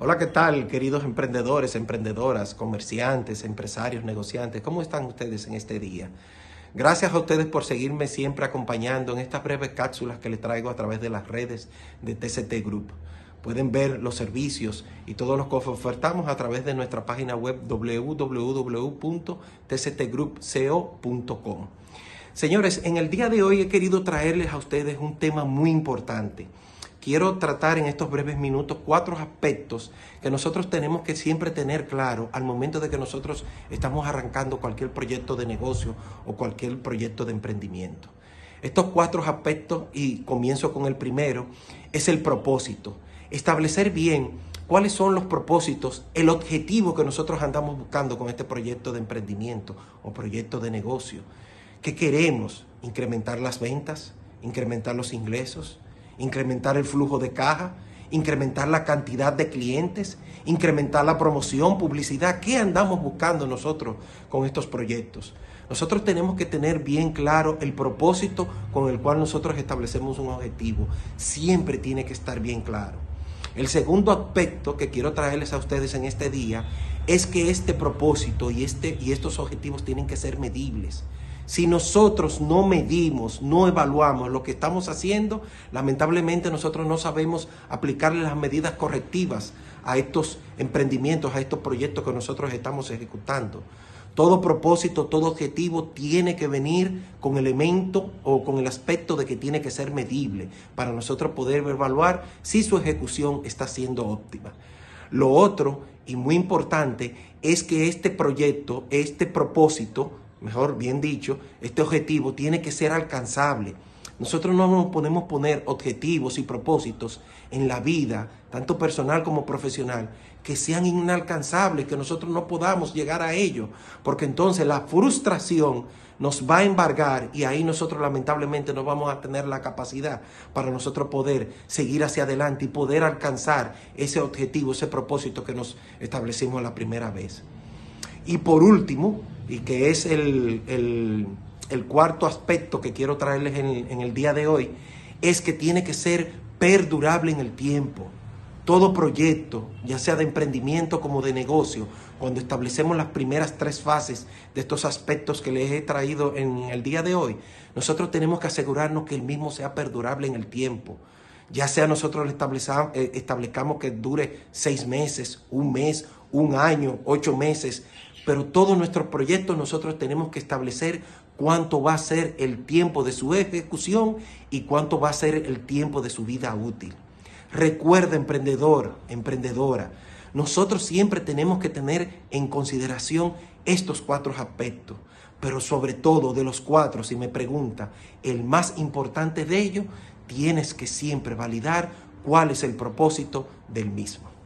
Hola, ¿qué tal, queridos emprendedores, emprendedoras, comerciantes, empresarios, negociantes? ¿Cómo están ustedes en este día? Gracias a ustedes por seguirme siempre acompañando en estas breves cápsulas que les traigo a través de las redes de TCT Group. Pueden ver los servicios y todos los que ofertamos a través de nuestra página web www.tctgroupco.com. Señores, en el día de hoy he querido traerles a ustedes un tema muy importante quiero tratar en estos breves minutos cuatro aspectos que nosotros tenemos que siempre tener claro al momento de que nosotros estamos arrancando cualquier proyecto de negocio o cualquier proyecto de emprendimiento. Estos cuatro aspectos, y comienzo con el primero, es el propósito. Establecer bien cuáles son los propósitos, el objetivo que nosotros andamos buscando con este proyecto de emprendimiento o proyecto de negocio. ¿Qué queremos? ¿Incrementar las ventas? ¿Incrementar los ingresos? Incrementar el flujo de caja, incrementar la cantidad de clientes, incrementar la promoción, publicidad. ¿Qué andamos buscando nosotros con estos proyectos? Nosotros tenemos que tener bien claro el propósito con el cual nosotros establecemos un objetivo. Siempre tiene que estar bien claro. El segundo aspecto que quiero traerles a ustedes en este día es que este propósito y, este, y estos objetivos tienen que ser medibles. Si nosotros no medimos, no evaluamos lo que estamos haciendo, lamentablemente nosotros no sabemos aplicarle las medidas correctivas a estos emprendimientos, a estos proyectos que nosotros estamos ejecutando. Todo propósito, todo objetivo tiene que venir con elemento o con el aspecto de que tiene que ser medible para nosotros poder evaluar si su ejecución está siendo óptima. Lo otro y muy importante es que este proyecto, este propósito, mejor bien dicho, este objetivo tiene que ser alcanzable. Nosotros no nos podemos poner objetivos y propósitos en la vida, tanto personal como profesional, que sean inalcanzables, que nosotros no podamos llegar a ello, porque entonces la frustración nos va a embargar y ahí nosotros lamentablemente no vamos a tener la capacidad para nosotros poder seguir hacia adelante y poder alcanzar ese objetivo, ese propósito que nos establecimos la primera vez. Y por último, y que es el, cuarto aspecto que quiero traerles en, en el día de hoy, es que tiene que ser perdurable en el tiempo. Todo proyecto, ya sea de emprendimiento como de negocio, cuando establecemos las primeras tres fases de estos aspectos que les he traído en el día de hoy, nosotros tenemos que asegurarnos que el mismo sea perdurable en el tiempo. Ya sea nosotros eh, establezcamos que dure seis meses, un mes, un año, ocho meses, pero todos nuestros proyectos nosotros tenemos que establecer cuánto va a ser el tiempo de su ejecución y cuánto va a ser el tiempo de su vida útil. Recuerda, emprendedor, emprendedora, nosotros siempre tenemos que tener en consideración estos cuatro aspectos, pero sobre todo de los cuatro, si me pregunta, el más importante de ellos, tienes que siempre validar cuál es el propósito del mismo.